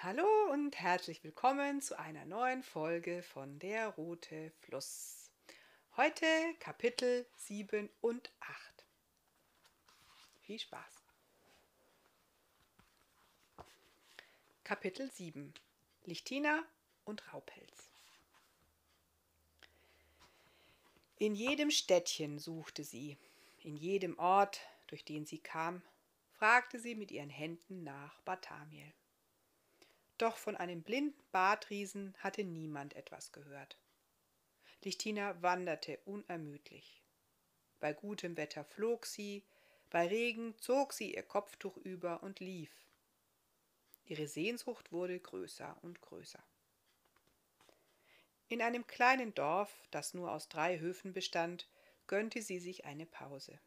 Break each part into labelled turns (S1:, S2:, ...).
S1: Hallo und herzlich willkommen zu einer neuen Folge von Der rote Fluss. Heute Kapitel 7 und 8. Viel Spaß. Kapitel 7 Lichtina und Raupelz. In jedem Städtchen suchte sie, in jedem Ort, durch den sie kam, fragte sie mit ihren Händen nach Barthamiel. Doch von einem blinden Bartriesen hatte niemand etwas gehört. Lichtina wanderte unermüdlich. Bei gutem Wetter flog sie, bei Regen zog sie ihr Kopftuch über und lief. Ihre Sehnsucht wurde größer und größer. In einem kleinen Dorf, das nur aus drei Höfen bestand, gönnte sie sich eine Pause.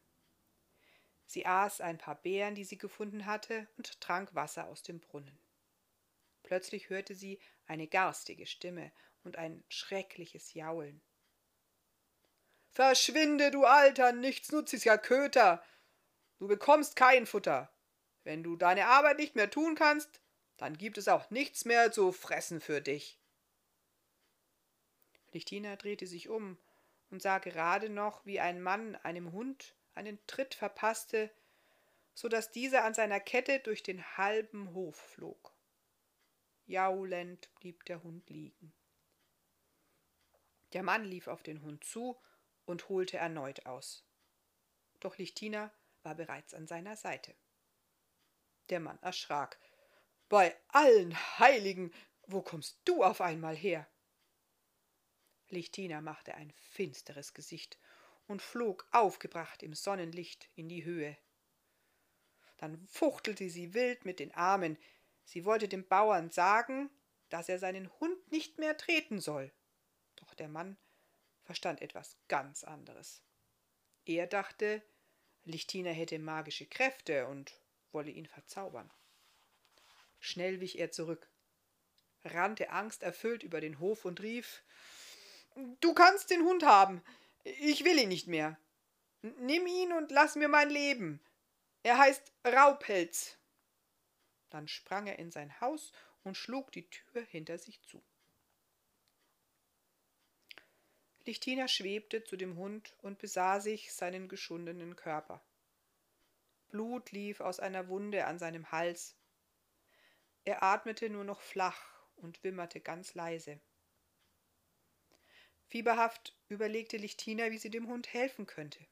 S1: Sie aß ein paar Beeren, die sie gefunden hatte, und trank Wasser aus dem Brunnen. Plötzlich hörte sie eine garstige Stimme und ein schreckliches Jaulen. Verschwinde, du alter, nichtsnutziger Köter! Du bekommst kein Futter. Wenn du deine Arbeit nicht mehr tun kannst, dann gibt es auch nichts mehr zu fressen für dich. Lichtina drehte sich um und sah gerade noch, wie ein Mann einem Hund einen Tritt verpasste, so dass dieser an seiner Kette durch den halben Hof flog. Jaulend blieb der Hund liegen. Der Mann lief auf den Hund zu und holte erneut aus. Doch Lichtina war bereits an seiner Seite. Der Mann erschrak. Bei allen Heiligen, wo kommst du auf einmal her? Lichtina machte ein finsteres Gesicht und flog aufgebracht im Sonnenlicht in die Höhe. Dann fuchtelte sie wild mit den Armen, Sie wollte dem Bauern sagen, dass er seinen Hund nicht mehr treten soll. Doch der Mann verstand etwas ganz anderes. Er dachte, Lichtina hätte magische Kräfte und wolle ihn verzaubern. Schnell wich er zurück, rannte angsterfüllt über den Hof und rief Du kannst den Hund haben. Ich will ihn nicht mehr. Nimm ihn und lass mir mein Leben. Er heißt Raupelz. Dann sprang er in sein Haus und schlug die Tür hinter sich zu. Lichtina schwebte zu dem Hund und besah sich seinen geschundenen Körper. Blut lief aus einer Wunde an seinem Hals. Er atmete nur noch flach und wimmerte ganz leise. Fieberhaft überlegte Lichtina, wie sie dem Hund helfen könnte.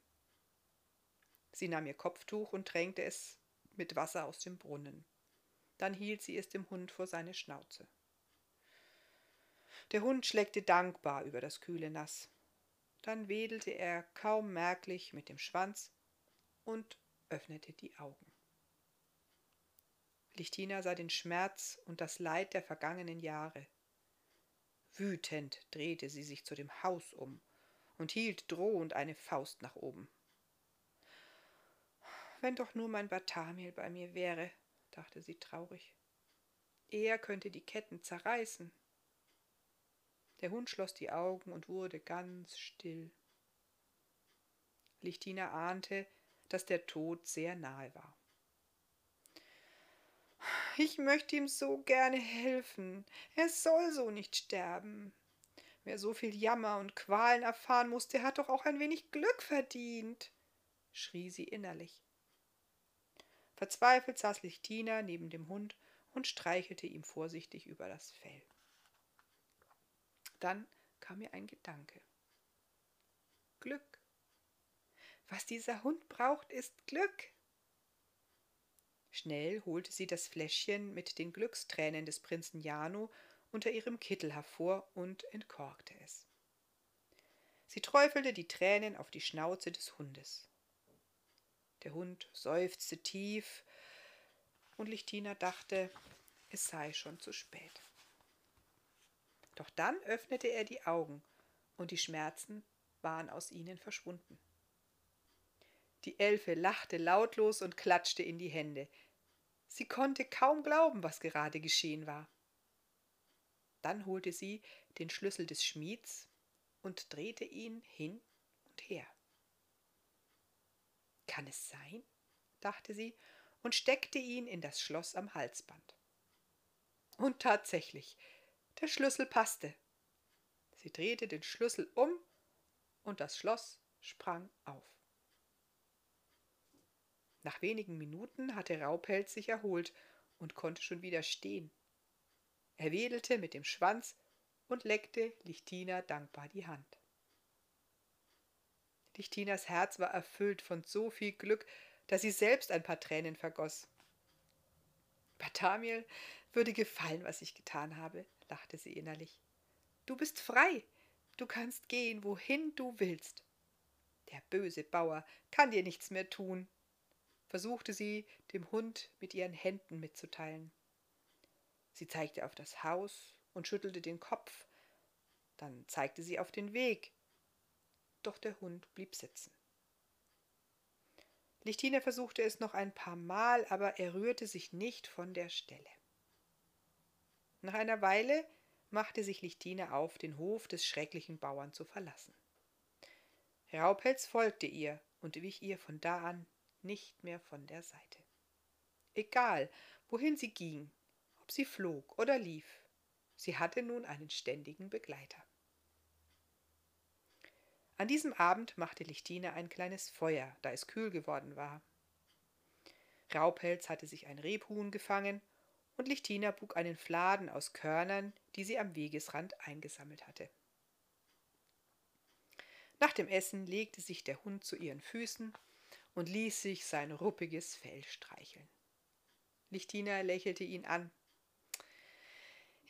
S1: Sie nahm ihr Kopftuch und tränkte es mit Wasser aus dem Brunnen. Dann hielt sie es dem Hund vor seine Schnauze. Der Hund schleckte dankbar über das kühle Nass. Dann wedelte er kaum merklich mit dem Schwanz und öffnete die Augen. Lichtina sah den Schmerz und das Leid der vergangenen Jahre. Wütend drehte sie sich zu dem Haus um und hielt drohend eine Faust nach oben. Wenn doch nur mein Bartamiel bei mir wäre, dachte sie traurig. Er könnte die Ketten zerreißen. Der Hund schloss die Augen und wurde ganz still. Lichtina ahnte, dass der Tod sehr nahe war. Ich möchte ihm so gerne helfen. Er soll so nicht sterben. Wer so viel Jammer und Qualen erfahren muss, der hat doch auch ein wenig Glück verdient, schrie sie innerlich. Verzweifelt saß Lichtina neben dem Hund und streichelte ihm vorsichtig über das Fell. Dann kam ihr ein Gedanke. Glück. Was dieser Hund braucht, ist Glück. Schnell holte sie das Fläschchen mit den Glückstränen des Prinzen Jano unter ihrem Kittel hervor und entkorkte es. Sie träufelte die Tränen auf die Schnauze des Hundes. Der Hund seufzte tief, und Lichtina dachte, es sei schon zu spät. Doch dann öffnete er die Augen, und die Schmerzen waren aus ihnen verschwunden. Die Elfe lachte lautlos und klatschte in die Hände. Sie konnte kaum glauben, was gerade geschehen war. Dann holte sie den Schlüssel des Schmieds und drehte ihn hin und her. Kann es sein? dachte sie und steckte ihn in das Schloss am Halsband. Und tatsächlich, der Schlüssel passte. Sie drehte den Schlüssel um und das Schloss sprang auf. Nach wenigen Minuten hatte Raupelz sich erholt und konnte schon wieder stehen. Er wedelte mit dem Schwanz und leckte Lichtina dankbar die Hand. Lichtinas Herz war erfüllt von so viel Glück, dass sie selbst ein paar Tränen vergoß. Barthamiel würde gefallen, was ich getan habe, lachte sie innerlich. Du bist frei, du kannst gehen, wohin du willst. Der böse Bauer kann dir nichts mehr tun, versuchte sie dem Hund mit ihren Händen mitzuteilen. Sie zeigte auf das Haus und schüttelte den Kopf, dann zeigte sie auf den Weg, doch der Hund blieb sitzen. Lichtine versuchte es noch ein paar Mal, aber er rührte sich nicht von der Stelle. Nach einer Weile machte sich Lichtine auf, den Hof des schrecklichen Bauern zu verlassen. Raupelz folgte ihr und wich ihr von da an nicht mehr von der Seite. Egal, wohin sie ging, ob sie flog oder lief, sie hatte nun einen ständigen Begleiter. An diesem Abend machte Lichtine ein kleines Feuer, da es kühl geworden war. Raupelz hatte sich ein Rebhuhn gefangen und Lichtina bug einen Fladen aus Körnern, die sie am Wegesrand eingesammelt hatte. Nach dem Essen legte sich der Hund zu ihren Füßen und ließ sich sein ruppiges Fell streicheln. Lichtina lächelte ihn an.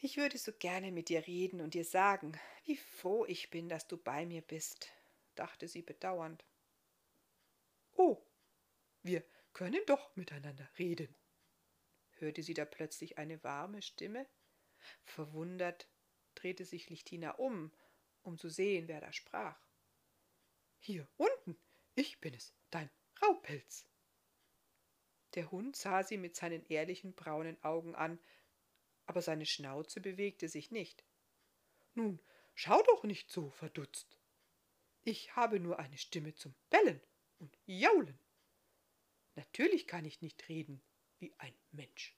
S1: Ich würde so gerne mit dir reden und dir sagen, wie froh ich bin, dass du bei mir bist dachte sie bedauernd. Oh, wir können doch miteinander reden, hörte sie da plötzlich eine warme Stimme. Verwundert drehte sich Lichtina um, um zu sehen, wer da sprach. Hier unten, ich bin es, dein Raupelz. Der Hund sah sie mit seinen ehrlichen braunen Augen an, aber seine Schnauze bewegte sich nicht. Nun, schau doch nicht so verdutzt, ich habe nur eine Stimme zum Bellen und Jaulen. Natürlich kann ich nicht reden wie ein Mensch.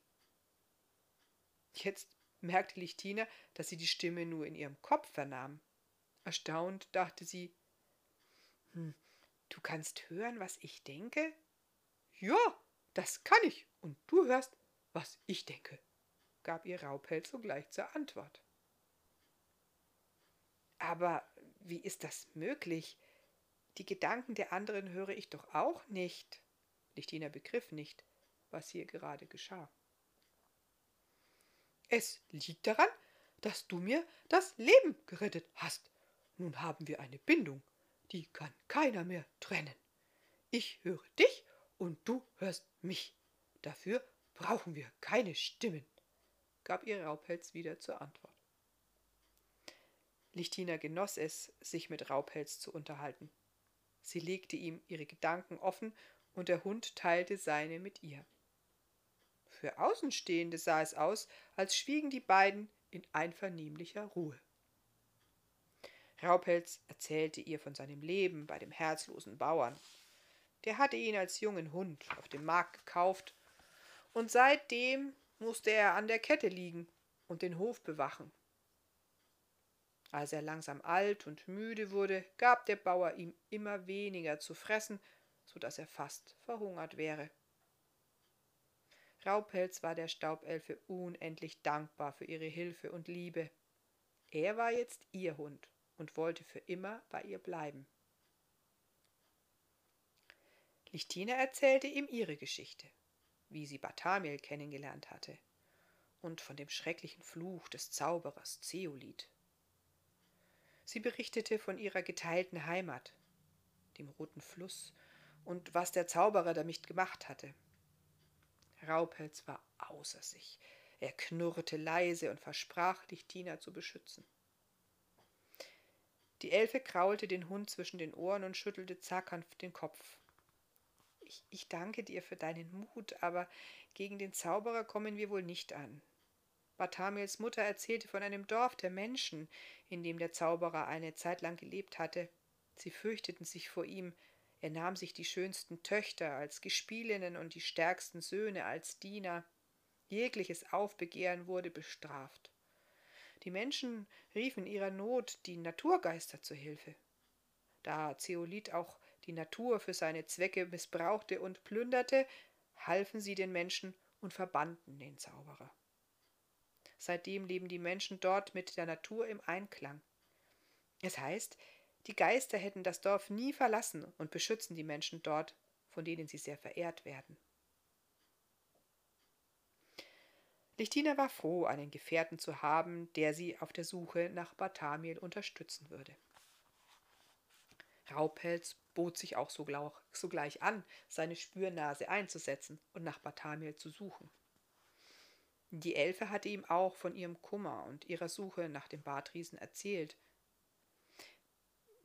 S1: Jetzt merkte Lichtina, dass sie die Stimme nur in ihrem Kopf vernahm. Erstaunt dachte sie, hm, du kannst hören, was ich denke? Ja, das kann ich, und du hörst, was ich denke, gab ihr Raupelz sogleich zur Antwort. Aber wie ist das möglich? Die Gedanken der anderen höre ich doch auch nicht. Lichtina begriff nicht, was hier gerade geschah. Es liegt daran, dass du mir das Leben gerettet hast. Nun haben wir eine Bindung, die kann keiner mehr trennen. Ich höre dich und du hörst mich. Dafür brauchen wir keine Stimmen, gab ihr Raubpelz wieder zur Antwort. Lichtina genoss es, sich mit Raupelz zu unterhalten. Sie legte ihm ihre Gedanken offen und der Hund teilte seine mit ihr. Für Außenstehende sah es aus, als schwiegen die beiden in einvernehmlicher Ruhe. Raupelz erzählte ihr von seinem Leben bei dem herzlosen Bauern. Der hatte ihn als jungen Hund auf dem Markt gekauft, und seitdem musste er an der Kette liegen und den Hof bewachen. Als er langsam alt und müde wurde, gab der Bauer ihm immer weniger zu fressen, so dass er fast verhungert wäre. Raupelz war der Staubelfe unendlich dankbar für ihre Hilfe und Liebe. Er war jetzt ihr Hund und wollte für immer bei ihr bleiben. Lichtina erzählte ihm ihre Geschichte, wie sie Barthamiel kennengelernt hatte, und von dem schrecklichen Fluch des Zauberers Zeolith. Sie berichtete von ihrer geteilten Heimat, dem roten Fluss, und was der Zauberer damit gemacht hatte. Raupelz war außer sich. Er knurrte leise und versprach, Lichtina zu beschützen. Die Elfe kraulte den Hund zwischen den Ohren und schüttelte zaghaft den Kopf. Ich, ich danke dir für deinen Mut, aber gegen den Zauberer kommen wir wohl nicht an. Barthamiels Mutter erzählte von einem Dorf der Menschen, in dem der Zauberer eine Zeit lang gelebt hatte. Sie fürchteten sich vor ihm, er nahm sich die schönsten Töchter als Gespielinnen und die stärksten Söhne als Diener. Jegliches Aufbegehren wurde bestraft. Die Menschen riefen ihrer Not die Naturgeister zu Hilfe. Da Zeolit auch die Natur für seine Zwecke missbrauchte und plünderte, halfen sie den Menschen und verbannten den Zauberer. Seitdem leben die Menschen dort mit der Natur im Einklang. Es heißt, die Geister hätten das Dorf nie verlassen und beschützen die Menschen dort, von denen sie sehr verehrt werden. Lichtina war froh, einen Gefährten zu haben, der sie auf der Suche nach Bartamiel unterstützen würde. Raupelz bot sich auch sogleich an, seine Spürnase einzusetzen und nach Bartamiel zu suchen. Die Elfe hatte ihm auch von ihrem Kummer und ihrer Suche nach dem Bartriesen erzählt.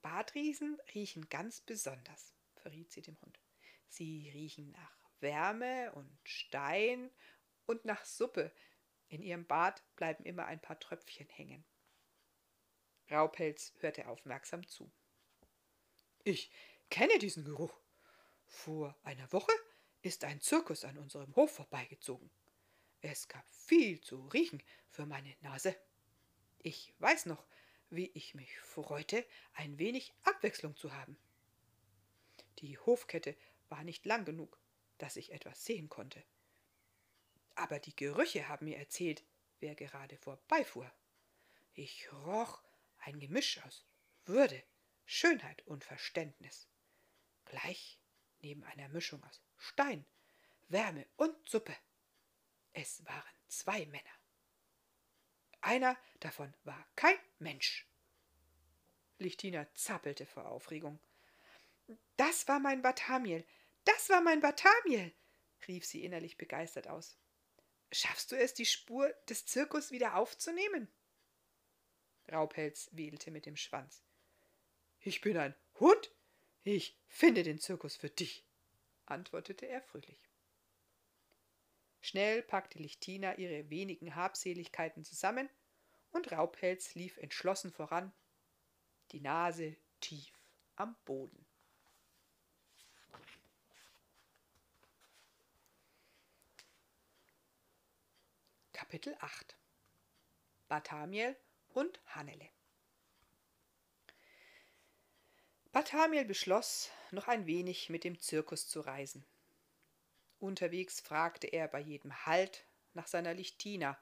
S1: Bartriesen riechen ganz besonders, verriet sie dem Hund. Sie riechen nach Wärme und Stein und nach Suppe. In ihrem Bart bleiben immer ein paar Tröpfchen hängen. Raupelz hörte aufmerksam zu. Ich kenne diesen Geruch. Vor einer Woche ist ein Zirkus an unserem Hof vorbeigezogen. Es gab viel zu riechen für meine Nase. Ich weiß noch, wie ich mich freute, ein wenig Abwechslung zu haben. Die Hofkette war nicht lang genug, dass ich etwas sehen konnte. Aber die Gerüche haben mir erzählt, wer gerade vorbeifuhr. Ich roch ein Gemisch aus Würde, Schönheit und Verständnis. Gleich neben einer Mischung aus Stein, Wärme und Suppe. Es waren zwei Männer. Einer davon war kein Mensch. Lichtina zappelte vor Aufregung. Das war mein Batamiel, das war mein Batamiel, rief sie innerlich begeistert aus. Schaffst du es, die Spur des Zirkus wieder aufzunehmen? Raupelz wedelte mit dem Schwanz. Ich bin ein Hund. Ich finde den Zirkus für dich, antwortete er fröhlich. Schnell packte Lichtina ihre wenigen Habseligkeiten zusammen und Raubpelz lief entschlossen voran, die Nase tief am Boden. Kapitel 8 Barthamiel und Hannele Barthamiel beschloss, noch ein wenig mit dem Zirkus zu reisen. Unterwegs fragte er bei jedem Halt nach seiner Lichtina,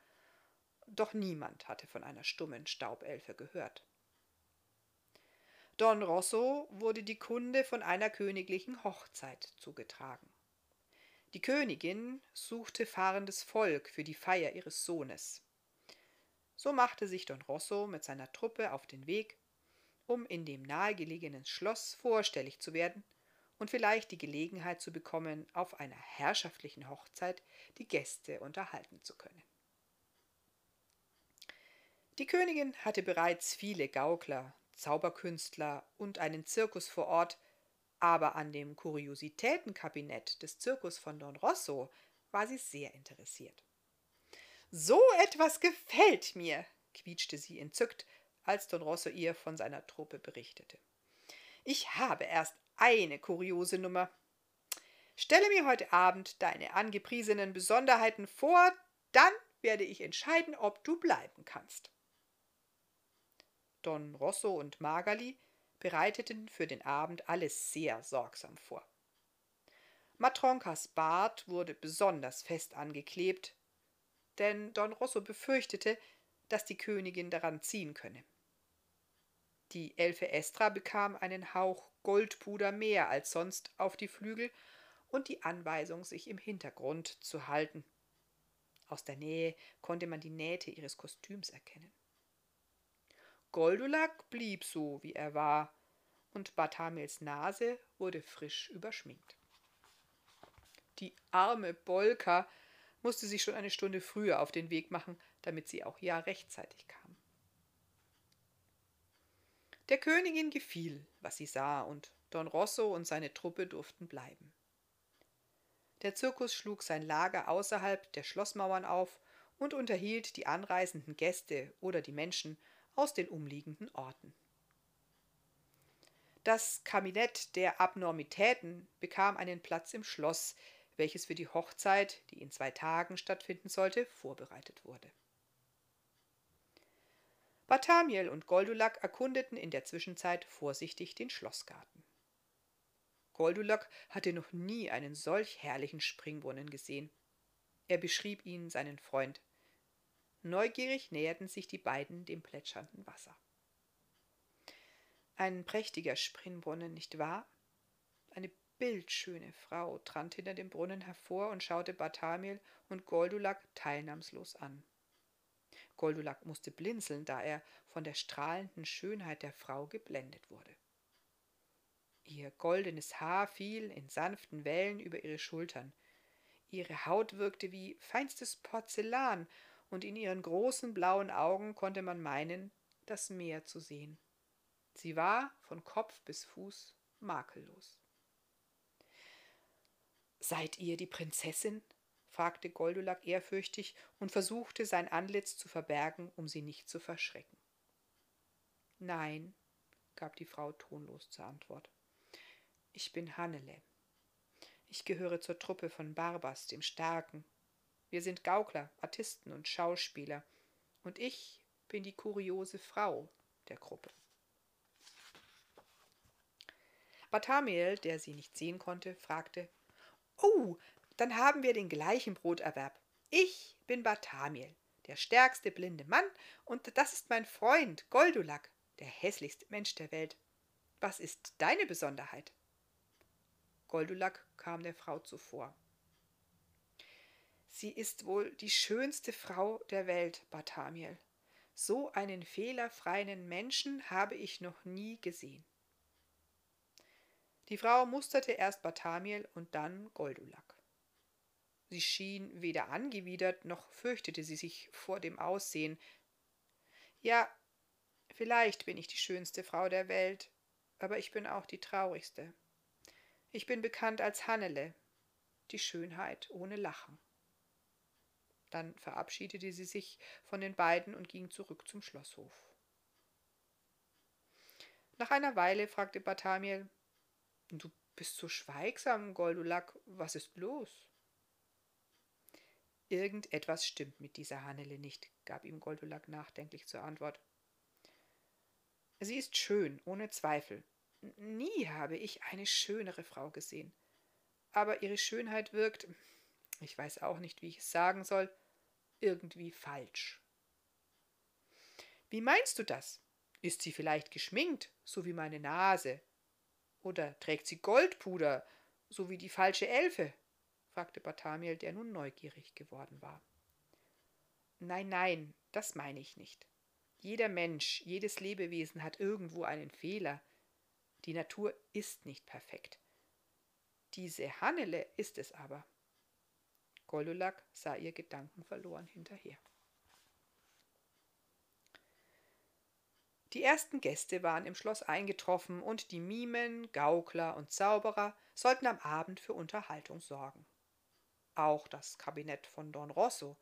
S1: doch niemand hatte von einer stummen Staubelfe gehört. Don Rosso wurde die Kunde von einer königlichen Hochzeit zugetragen. Die Königin suchte fahrendes Volk für die Feier ihres Sohnes. So machte sich Don Rosso mit seiner Truppe auf den Weg um in dem nahegelegenen Schloss vorstellig zu werden und vielleicht die Gelegenheit zu bekommen, auf einer herrschaftlichen Hochzeit die Gäste unterhalten zu können. Die Königin hatte bereits viele Gaukler, Zauberkünstler und einen Zirkus vor Ort, aber an dem Kuriositätenkabinett des Zirkus von Don Rosso war sie sehr interessiert. So etwas gefällt mir, quietschte sie entzückt, als Don Rosso ihr von seiner Truppe berichtete. Ich habe erst eine kuriose Nummer. Stelle mir heute Abend deine angepriesenen Besonderheiten vor, dann werde ich entscheiden, ob du bleiben kannst. Don Rosso und Magali bereiteten für den Abend alles sehr sorgsam vor. Matronkas Bart wurde besonders fest angeklebt, denn Don Rosso befürchtete, dass die Königin daran ziehen könne. Die Elfe Estra bekam einen Hauch Goldpuder mehr als sonst auf die Flügel und die Anweisung, sich im Hintergrund zu halten. Aus der Nähe konnte man die Nähte ihres Kostüms erkennen. Goldulak blieb so, wie er war, und Barthamels Nase wurde frisch überschminkt. Die arme Bolka musste sich schon eine Stunde früher auf den Weg machen, damit sie auch ja rechtzeitig kam. Der Königin gefiel, was sie sah, und Don Rosso und seine Truppe durften bleiben. Der Zirkus schlug sein Lager außerhalb der Schlossmauern auf und unterhielt die anreisenden Gäste oder die Menschen aus den umliegenden Orten. Das Kabinett der Abnormitäten bekam einen Platz im Schloss, welches für die Hochzeit, die in zwei Tagen stattfinden sollte, vorbereitet wurde. Barthamiel und Goldulak erkundeten in der Zwischenzeit vorsichtig den Schlossgarten. Goldulak hatte noch nie einen solch herrlichen Springbrunnen gesehen. Er beschrieb ihn seinen Freund. Neugierig näherten sich die beiden dem plätschernden Wasser. Ein prächtiger Springbrunnen, nicht wahr? Eine bildschöne Frau trat hinter dem Brunnen hervor und schaute Barthamiel und Goldulak teilnahmslos an. Goldulak musste blinzeln, da er von der strahlenden Schönheit der Frau geblendet wurde. Ihr goldenes Haar fiel in sanften Wellen über ihre Schultern. Ihre Haut wirkte wie feinstes Porzellan, und in ihren großen blauen Augen konnte man meinen, das Meer zu sehen. Sie war von Kopf bis Fuß makellos. Seid ihr die Prinzessin? Fragte Goldulak ehrfürchtig und versuchte sein Antlitz zu verbergen, um sie nicht zu verschrecken. Nein, gab die Frau tonlos zur Antwort. Ich bin Hannele. Ich gehöre zur Truppe von Barbas, dem Starken. Wir sind Gaukler, Artisten und Schauspieler, und ich bin die kuriose Frau der Gruppe. Barthamiel, der sie nicht sehen konnte, fragte Oh, dann haben wir den gleichen Broterwerb. Ich bin Barthamiel, der stärkste blinde Mann, und das ist mein Freund Goldulak, der hässlichste Mensch der Welt. Was ist deine Besonderheit? Goldulak kam der Frau zuvor. Sie ist wohl die schönste Frau der Welt, Barthamiel. So einen fehlerfreien Menschen habe ich noch nie gesehen. Die Frau musterte erst Barthamiel und dann Goldulak. Sie schien weder angewidert noch fürchtete sie sich vor dem Aussehen. Ja, vielleicht bin ich die schönste Frau der Welt, aber ich bin auch die traurigste. Ich bin bekannt als Hannele, die Schönheit ohne Lachen. Dann verabschiedete sie sich von den beiden und ging zurück zum Schlosshof. Nach einer Weile fragte Barthamiel, Du bist so schweigsam, Goldulak, was ist los? Irgendetwas stimmt mit dieser Hannele nicht, gab ihm Goldulak nachdenklich zur Antwort. Sie ist schön, ohne Zweifel, Nie habe ich eine schönere Frau gesehen. Aber ihre Schönheit wirkt, ich weiß auch nicht, wie ich es sagen soll, irgendwie falsch. Wie meinst du das? Ist sie vielleicht geschminkt, so wie meine Nase? Oder trägt sie Goldpuder, so wie die falsche Elfe? Fragte Barthamiel, der nun neugierig geworden war. Nein, nein, das meine ich nicht. Jeder Mensch, jedes Lebewesen hat irgendwo einen Fehler, die Natur ist nicht perfekt. Diese Hannele ist es aber. Goldulak sah ihr Gedanken verloren hinterher. Die ersten Gäste waren im Schloss eingetroffen und die Mimen, Gaukler und Zauberer sollten am Abend für Unterhaltung sorgen. Auch das Kabinett von Don Rosso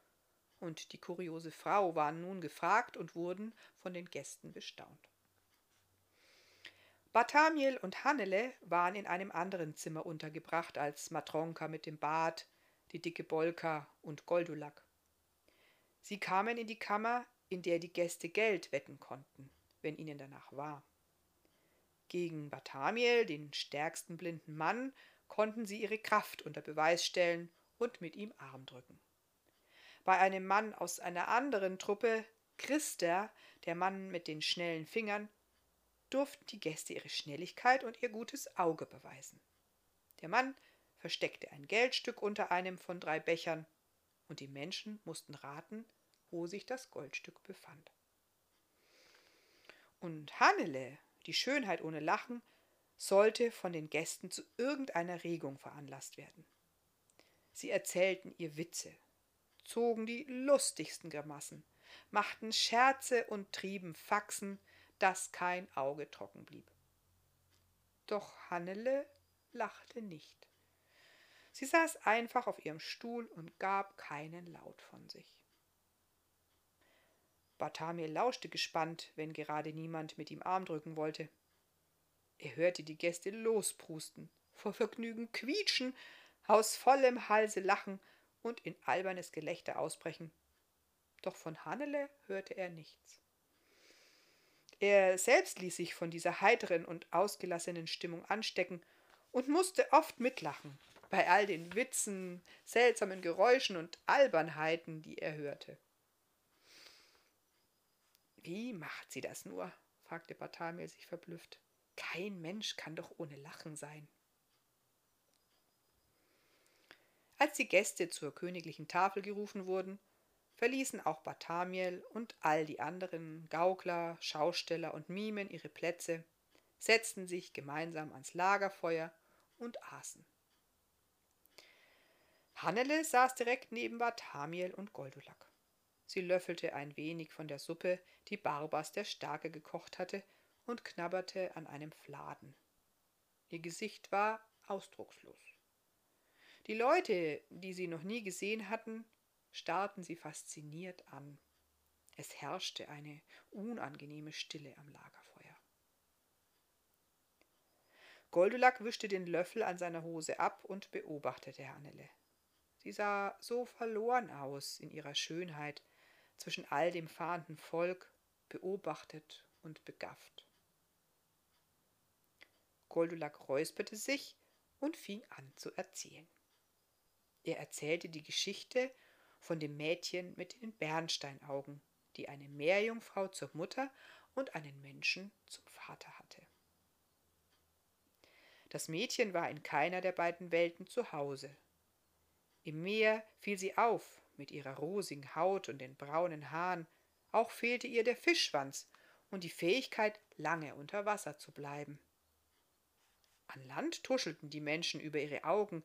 S1: und die kuriose Frau waren nun gefragt und wurden von den Gästen bestaunt. Barthamiel und Hannele waren in einem anderen Zimmer untergebracht als Matronka mit dem Bart, die dicke Bolka und Goldulak. Sie kamen in die Kammer, in der die Gäste Geld wetten konnten, wenn ihnen danach war. Gegen Barthamiel, den stärksten blinden Mann, konnten sie ihre Kraft unter Beweis stellen und mit ihm Arm drücken. Bei einem Mann aus einer anderen Truppe, Christer, der Mann mit den schnellen Fingern, durften die Gäste ihre Schnelligkeit und ihr gutes Auge beweisen. Der Mann versteckte ein Geldstück unter einem von drei Bechern, und die Menschen mussten raten, wo sich das Goldstück befand. Und Hannele, die Schönheit ohne Lachen, sollte von den Gästen zu irgendeiner Regung veranlasst werden. Sie erzählten ihr Witze, zogen die lustigsten Grimassen, machten Scherze und trieben Faxen, dass kein Auge trocken blieb. Doch Hannele lachte nicht. Sie saß einfach auf ihrem Stuhl und gab keinen Laut von sich. Barthamiel lauschte gespannt, wenn gerade niemand mit ihm Arm drücken wollte. Er hörte die Gäste losprusten, vor Vergnügen quietschen, aus vollem Halse lachen und in albernes Gelächter ausbrechen. Doch von Hannele hörte er nichts. Er selbst ließ sich von dieser heiteren und ausgelassenen Stimmung anstecken und musste oft mitlachen bei all den Witzen, seltsamen Geräuschen und Albernheiten, die er hörte. Wie macht sie das nur? fragte Barthamiel sich verblüfft. Kein Mensch kann doch ohne Lachen sein. Als die Gäste zur königlichen Tafel gerufen wurden, verließen auch Barthamiel und all die anderen Gaukler, Schausteller und Mimen ihre Plätze, setzten sich gemeinsam ans Lagerfeuer und aßen. Hannele saß direkt neben Barthamiel und Goldulak. Sie löffelte ein wenig von der Suppe, die Barbas der Starke gekocht hatte, und knabberte an einem Fladen. Ihr Gesicht war ausdruckslos. Die Leute, die sie noch nie gesehen hatten, starrten sie fasziniert an. Es herrschte eine unangenehme Stille am Lagerfeuer. Goldulak wischte den Löffel an seiner Hose ab und beobachtete Hannele. Sie sah so verloren aus in ihrer Schönheit zwischen all dem fahrenden Volk, beobachtet und begafft. Goldulak räusperte sich und fing an zu erzählen. Er erzählte die Geschichte von dem Mädchen mit den Bernsteinaugen, die eine Meerjungfrau zur Mutter und einen Menschen zum Vater hatte. Das Mädchen war in keiner der beiden Welten zu Hause. Im Meer fiel sie auf mit ihrer rosigen Haut und den braunen Haaren, auch fehlte ihr der Fischschwanz und die Fähigkeit, lange unter Wasser zu bleiben. An Land tuschelten die Menschen über ihre Augen,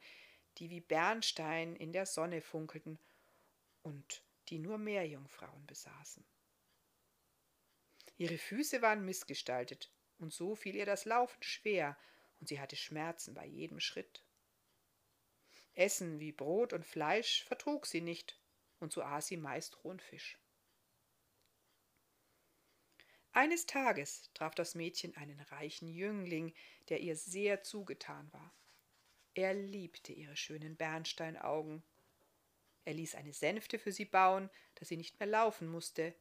S1: die wie Bernstein in der Sonne funkelten und die nur Meerjungfrauen besaßen. Ihre Füße waren missgestaltet, und so fiel ihr das Laufen schwer, und sie hatte Schmerzen bei jedem Schritt. Essen wie Brot und Fleisch vertrug sie nicht, und so aß sie meist rohen Fisch. Eines Tages traf das Mädchen einen reichen Jüngling, der ihr sehr zugetan war. Er liebte ihre schönen Bernsteinaugen er ließ eine Sänfte für sie bauen, dass sie nicht mehr laufen musste,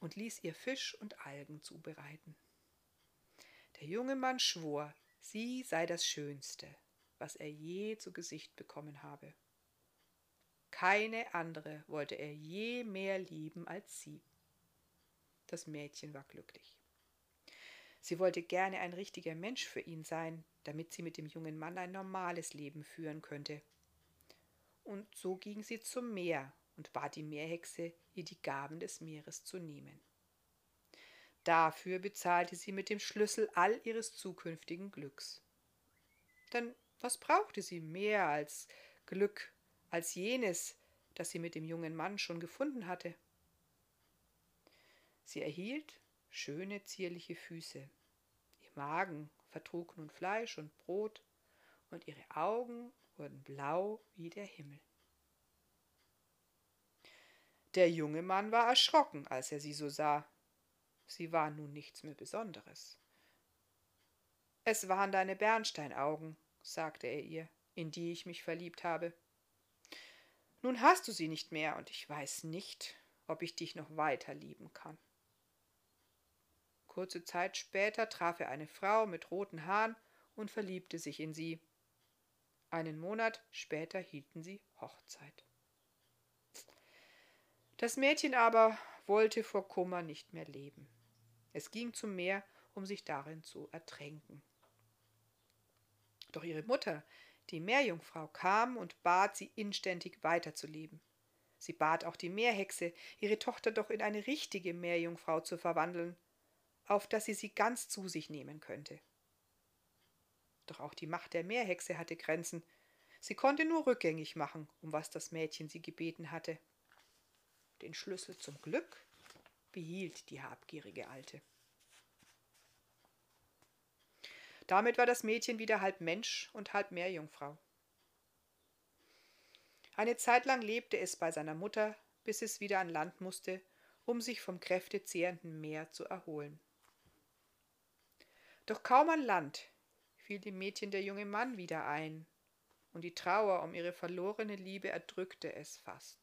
S1: und ließ ihr Fisch und Algen zubereiten. Der junge Mann schwor, sie sei das Schönste, was er je zu Gesicht bekommen habe. Keine andere wollte er je mehr lieben als sie. Das Mädchen war glücklich. Sie wollte gerne ein richtiger Mensch für ihn sein, damit sie mit dem jungen Mann ein normales Leben führen könnte und so ging sie zum Meer und bat die Meerhexe, ihr die Gaben des Meeres zu nehmen. Dafür bezahlte sie mit dem Schlüssel all ihres zukünftigen Glücks. Denn was brauchte sie mehr als Glück, als jenes, das sie mit dem jungen Mann schon gefunden hatte? Sie erhielt schöne, zierliche Füße. Ihr Magen vertrug nun Fleisch und Brot, und ihre Augen wurden blau wie der Himmel. Der junge Mann war erschrocken, als er sie so sah. Sie war nun nichts mehr Besonderes. Es waren deine Bernsteinaugen, sagte er ihr, in die ich mich verliebt habe. Nun hast du sie nicht mehr, und ich weiß nicht, ob ich dich noch weiter lieben kann. Kurze Zeit später traf er eine Frau mit roten Haaren und verliebte sich in sie. Einen Monat später hielten sie Hochzeit. Das Mädchen aber wollte vor Kummer nicht mehr leben. Es ging zum Meer, um sich darin zu ertränken. Doch ihre Mutter, die Meerjungfrau, kam und bat sie inständig weiterzuleben. Sie bat auch die Meerhexe, ihre Tochter doch in eine richtige Meerjungfrau zu verwandeln, auf dass sie sie ganz zu sich nehmen könnte. Doch auch die Macht der Meerhexe hatte Grenzen. Sie konnte nur rückgängig machen, um was das Mädchen sie gebeten hatte. Den Schlüssel zum Glück behielt die habgierige Alte. Damit war das Mädchen wieder halb Mensch und halb Meerjungfrau. Eine Zeit lang lebte es bei seiner Mutter, bis es wieder an Land musste, um sich vom kräftezehrenden Meer zu erholen. Doch kaum an Land fiel dem Mädchen der junge Mann wieder ein, und die Trauer um ihre verlorene Liebe erdrückte es fast.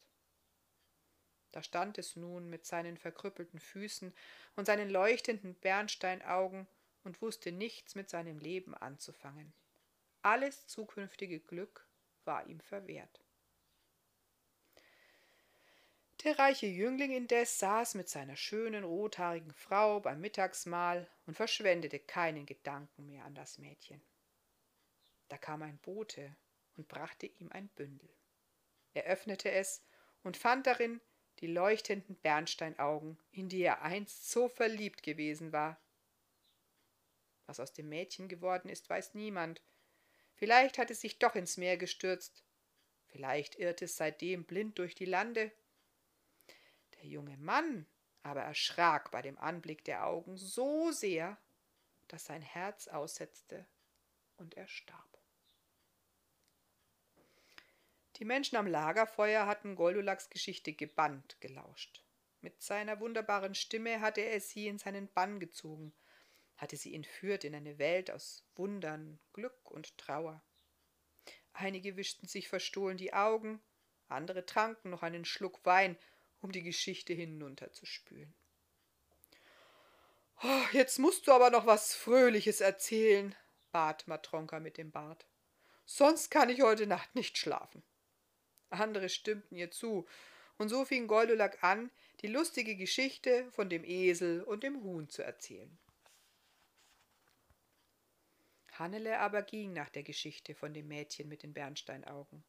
S1: Da stand es nun mit seinen verkrüppelten Füßen und seinen leuchtenden Bernsteinaugen und wusste nichts mit seinem Leben anzufangen. Alles zukünftige Glück war ihm verwehrt. Der reiche Jüngling indes saß mit seiner schönen rothaarigen Frau beim Mittagsmahl und verschwendete keinen Gedanken mehr an das Mädchen. Da kam ein Bote und brachte ihm ein Bündel. Er öffnete es und fand darin die leuchtenden Bernsteinaugen, in die er einst so verliebt gewesen war. Was aus dem Mädchen geworden ist, weiß niemand. Vielleicht hat es sich doch ins Meer gestürzt. Vielleicht irrt es seitdem blind durch die Lande der junge Mann aber erschrak bei dem Anblick der Augen so sehr, dass sein Herz aussetzte und er starb. Die Menschen am Lagerfeuer hatten Goldulaks Geschichte gebannt gelauscht. Mit seiner wunderbaren Stimme hatte er sie in seinen Bann gezogen, hatte sie entführt in eine Welt aus Wundern, Glück und Trauer. Einige wischten sich verstohlen die Augen, andere tranken noch einen Schluck Wein um die Geschichte hinunterzuspülen. Oh, jetzt musst du aber noch was Fröhliches erzählen, bat Matronka mit dem Bart. Sonst kann ich heute Nacht nicht schlafen. Andere stimmten ihr zu, und so fing Goldulak an, die lustige Geschichte von dem Esel und dem Huhn zu erzählen. Hannele aber ging nach der Geschichte von dem Mädchen mit den Bernsteinaugen.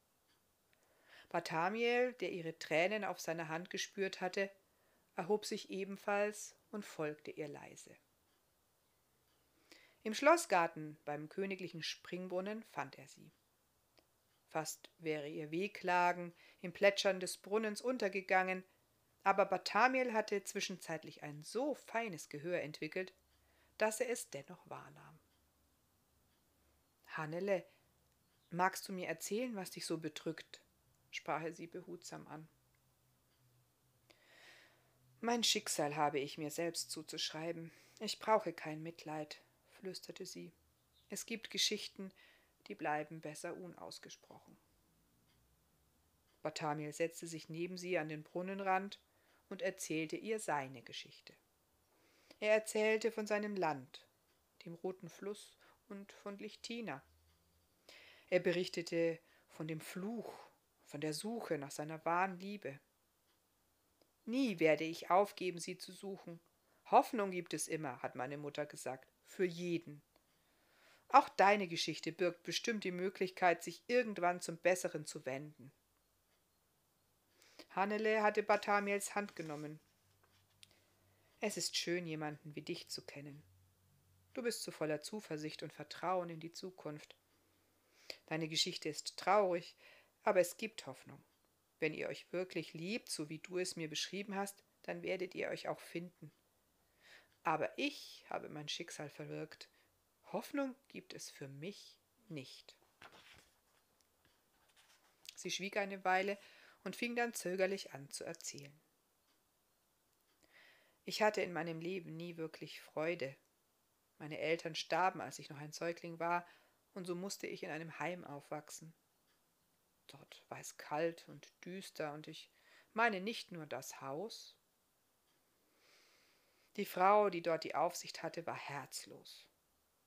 S1: Barthamiel, der ihre Tränen auf seiner Hand gespürt hatte, erhob sich ebenfalls und folgte ihr leise. Im Schlossgarten beim königlichen Springbrunnen fand er sie. Fast wäre ihr Wehklagen im Plätschern des Brunnens untergegangen, aber Barthamiel hatte zwischenzeitlich ein so feines Gehör entwickelt, dass er es dennoch wahrnahm. Hannele, magst du mir erzählen, was dich so bedrückt? Sprach er sie behutsam an. Mein Schicksal habe ich mir selbst zuzuschreiben. Ich brauche kein Mitleid, flüsterte sie. Es gibt Geschichten, die bleiben besser unausgesprochen. Barthamiel setzte sich neben sie an den Brunnenrand und erzählte ihr seine Geschichte. Er erzählte von seinem Land, dem roten Fluss und von Lichtina. Er berichtete von dem Fluch von der Suche nach seiner wahren Liebe. Nie werde ich aufgeben, sie zu suchen. Hoffnung gibt es immer, hat meine Mutter gesagt, für jeden. Auch deine Geschichte birgt bestimmt die Möglichkeit, sich irgendwann zum Besseren zu wenden. Hannele hatte Barthamiels Hand genommen. Es ist schön, jemanden wie dich zu kennen. Du bist so voller Zuversicht und Vertrauen in die Zukunft. Deine Geschichte ist traurig, aber es gibt Hoffnung. Wenn ihr euch wirklich liebt, so wie du es mir beschrieben hast, dann werdet ihr euch auch finden. Aber ich habe mein Schicksal verwirkt. Hoffnung gibt es für mich nicht. Sie schwieg eine Weile und fing dann zögerlich an zu erzählen. Ich hatte in meinem Leben nie wirklich Freude. Meine Eltern starben, als ich noch ein Säugling war, und so musste ich in einem Heim aufwachsen. Dort war es kalt und düster, und ich meine nicht nur das Haus. Die Frau, die dort die Aufsicht hatte, war herzlos.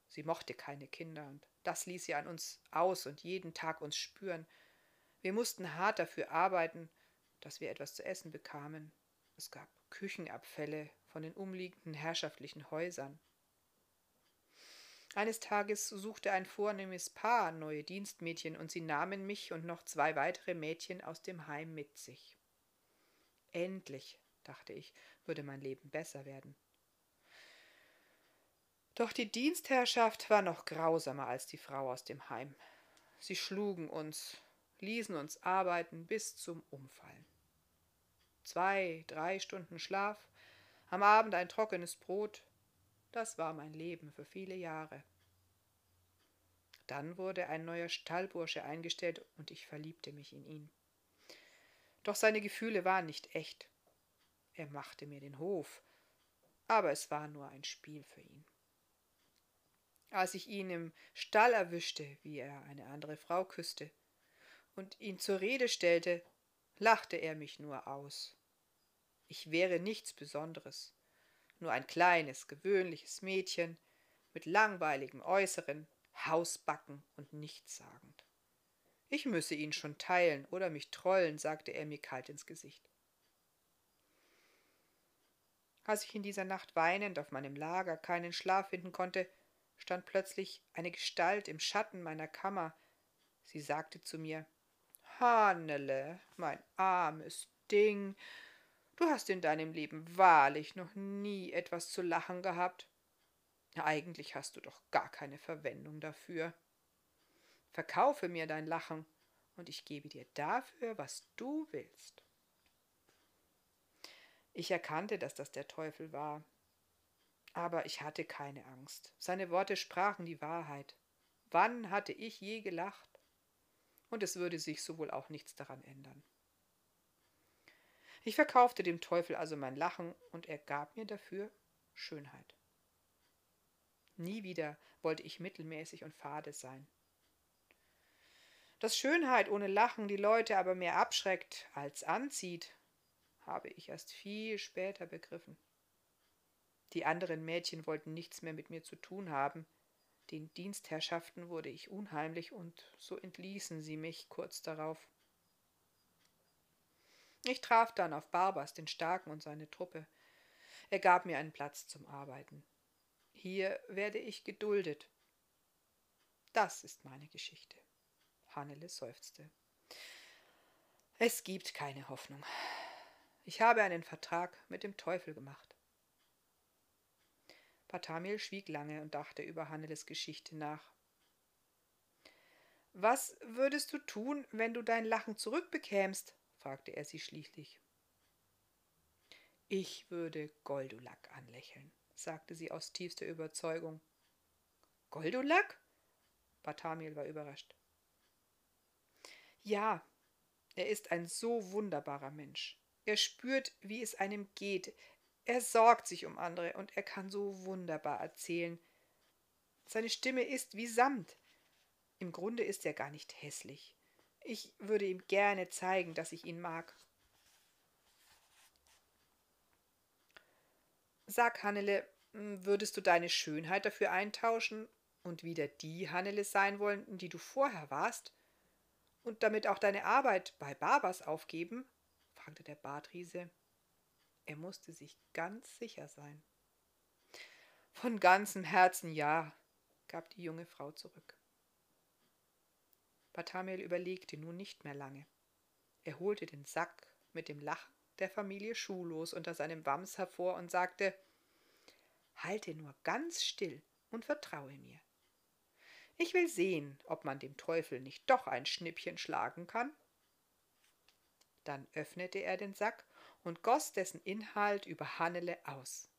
S1: Sie mochte keine Kinder, und das ließ sie an uns aus und jeden Tag uns spüren. Wir mussten hart dafür arbeiten, dass wir etwas zu essen bekamen. Es gab Küchenabfälle von den umliegenden herrschaftlichen Häusern. Eines Tages suchte ein vornehmes Paar neue Dienstmädchen, und sie nahmen mich und noch zwei weitere Mädchen aus dem Heim mit sich. Endlich, dachte ich, würde mein Leben besser werden. Doch die Dienstherrschaft war noch grausamer als die Frau aus dem Heim. Sie schlugen uns, ließen uns arbeiten bis zum Umfallen. Zwei, drei Stunden Schlaf, am Abend ein trockenes Brot, das war mein Leben für viele Jahre. Dann wurde ein neuer Stallbursche eingestellt und ich verliebte mich in ihn. Doch seine Gefühle waren nicht echt. Er machte mir den Hof, aber es war nur ein Spiel für ihn. Als ich ihn im Stall erwischte, wie er eine andere Frau küsste, und ihn zur Rede stellte, lachte er mich nur aus. Ich wäre nichts Besonderes, nur ein kleines, gewöhnliches Mädchen mit langweiligem Äußeren, Hausbacken und nichtssagend. Ich müsse ihn schon teilen oder mich trollen, sagte er mir kalt ins Gesicht. Als ich in dieser Nacht weinend auf meinem Lager keinen Schlaf finden konnte, stand plötzlich eine Gestalt im Schatten meiner Kammer. Sie sagte zu mir Hannele, mein armes Ding, du hast in deinem Leben wahrlich noch nie etwas zu lachen gehabt. Eigentlich hast du doch gar keine Verwendung dafür. Verkaufe mir dein Lachen, und ich gebe dir dafür, was du willst. Ich erkannte, dass das der Teufel war. Aber ich hatte keine Angst. Seine Worte sprachen die Wahrheit. Wann hatte ich je gelacht? Und es würde sich so wohl auch nichts daran ändern. Ich verkaufte dem Teufel also mein Lachen und er gab mir dafür Schönheit. Nie wieder wollte ich mittelmäßig und fade sein. Dass Schönheit ohne Lachen die Leute aber mehr abschreckt als anzieht, habe ich erst viel später begriffen. Die anderen Mädchen wollten nichts mehr mit mir zu tun haben. Den Dienstherrschaften wurde ich unheimlich und so entließen sie mich kurz darauf. Ich traf dann auf Barbas, den Starken und seine Truppe. Er gab mir einen Platz zum Arbeiten. Hier werde ich geduldet. Das ist meine Geschichte. Hannele seufzte. Es gibt keine Hoffnung. Ich habe einen Vertrag mit dem Teufel gemacht. Patamil schwieg lange und dachte über Hanneles Geschichte nach. Was würdest du tun, wenn du dein Lachen zurückbekämst? Fragte er sie schließlich. Ich würde Goldulak anlächeln, sagte sie aus tiefster Überzeugung. Goldulak? Bartamiel war überrascht. Ja, er ist ein so wunderbarer Mensch. Er spürt, wie es einem geht. Er sorgt sich um andere und er kann so wunderbar erzählen. Seine Stimme ist wie Samt. Im Grunde ist er gar nicht hässlich. Ich würde ihm gerne zeigen, dass ich ihn mag. Sag, Hannele, würdest du deine Schönheit dafür eintauschen und wieder die Hannele sein wollen, die du vorher warst? Und damit auch deine Arbeit bei Barbas aufgeben? fragte der Bartriese. Er musste sich ganz sicher sein. Von ganzem Herzen ja, gab die junge Frau zurück. Bartamiel überlegte nun nicht mehr lange. Er holte den Sack mit dem Lachen der Familie Schulos unter seinem Wams hervor und sagte Halte nur ganz still und vertraue mir. Ich will sehen, ob man dem Teufel nicht doch ein Schnippchen schlagen kann dann öffnete er den Sack und goss dessen Inhalt über Hannele aus.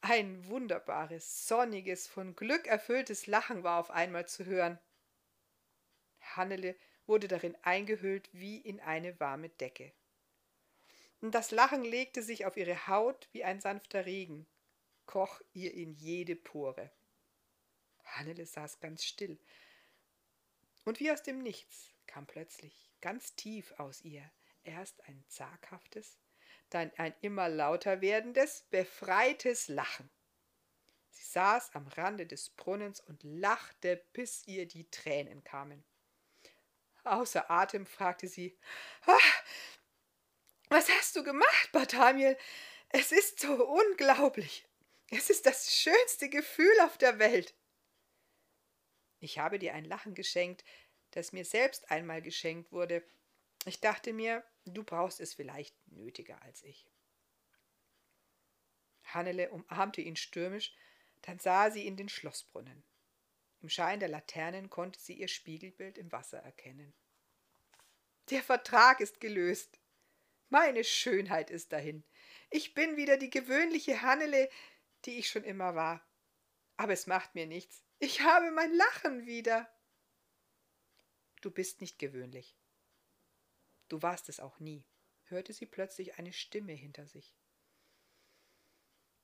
S1: Ein wunderbares, sonniges, von Glück erfülltes Lachen war auf einmal zu hören. Hannele wurde darin eingehüllt wie in eine warme Decke. Und das Lachen legte sich auf ihre Haut wie ein sanfter Regen, koch ihr in jede Pore. Hannele saß ganz still, und wie aus dem Nichts kam plötzlich ganz tief aus ihr erst ein zaghaftes, dann ein immer lauter werdendes, befreites Lachen. Sie saß am Rande des Brunnens und lachte, bis ihr die Tränen kamen. Außer Atem fragte sie ah, Was hast du gemacht, Barthamiel? Es ist so unglaublich. Es ist das schönste Gefühl auf der Welt. Ich habe dir ein Lachen geschenkt, das mir selbst einmal geschenkt wurde. Ich dachte mir, du brauchst es vielleicht nötiger als ich. Hannele umarmte ihn stürmisch, dann sah sie in den Schlossbrunnen. Im Schein der Laternen konnte sie ihr Spiegelbild im Wasser erkennen. Der Vertrag ist gelöst. Meine Schönheit ist dahin. Ich bin wieder die gewöhnliche Hannele, die ich schon immer war. Aber es macht mir nichts. Ich habe mein Lachen wieder. Du bist nicht gewöhnlich. Du warst es auch nie, hörte sie plötzlich eine Stimme hinter sich.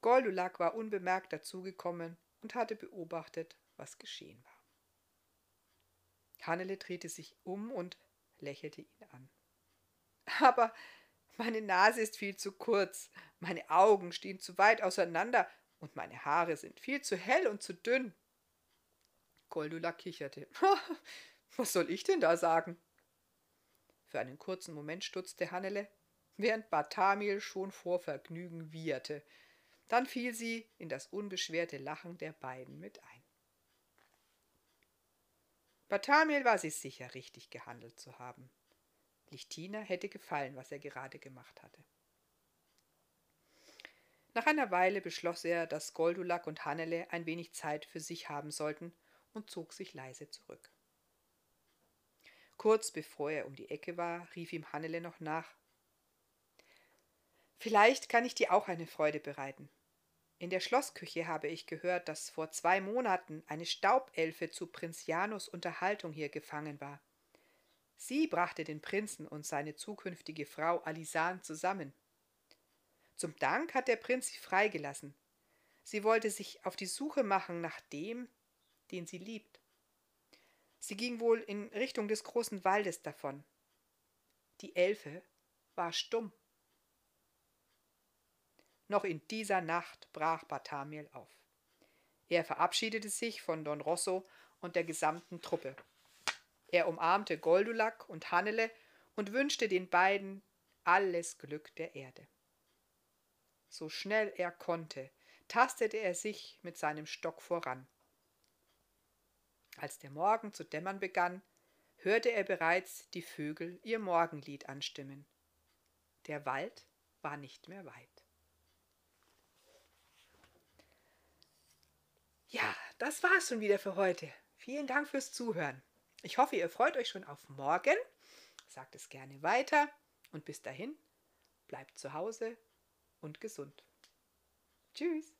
S1: Goldulak war unbemerkt dazugekommen und hatte beobachtet, was geschehen war. Hannele drehte sich um und lächelte ihn an. Aber meine Nase ist viel zu kurz, meine Augen stehen zu weit auseinander und meine Haare sind viel zu hell und zu dünn. Goldula kicherte. Was soll ich denn da sagen? Für einen kurzen Moment stutzte Hannele, während Bartamiel schon vor Vergnügen wieherte. Dann fiel sie in das unbeschwerte Lachen der beiden mit ein. Bartamiel war sich sicher, richtig gehandelt zu haben. Lichtina hätte gefallen, was er gerade gemacht hatte. Nach einer Weile beschloss er, dass Goldulak und Hannele ein wenig Zeit für sich haben sollten und zog sich leise zurück. Kurz bevor er um die Ecke war, rief ihm Hannele noch nach. Vielleicht kann ich dir auch eine Freude bereiten. In der Schlossküche habe ich gehört, dass vor zwei Monaten eine Staubelfe zu Prinz Janus Unterhaltung hier gefangen war. Sie brachte den Prinzen und seine zukünftige Frau Alisan zusammen. Zum Dank hat der Prinz sie freigelassen. Sie wollte sich auf die Suche machen nach dem, den sie liebt. Sie ging wohl in Richtung des großen Waldes davon. Die Elfe war stumm. Noch in dieser Nacht brach Bartamiel auf. Er verabschiedete sich von Don Rosso und der gesamten Truppe. Er umarmte Goldulak und Hannele und wünschte den beiden alles Glück der Erde. So schnell er konnte, tastete er sich mit seinem Stock voran. Als der Morgen zu dämmern begann, hörte er bereits die Vögel ihr Morgenlied anstimmen. Der Wald war nicht mehr weit. Ja, das war's schon wieder für heute. Vielen Dank fürs Zuhören. Ich hoffe, ihr freut euch schon auf morgen. Sagt es gerne weiter und bis dahin bleibt zu Hause und gesund. Tschüss.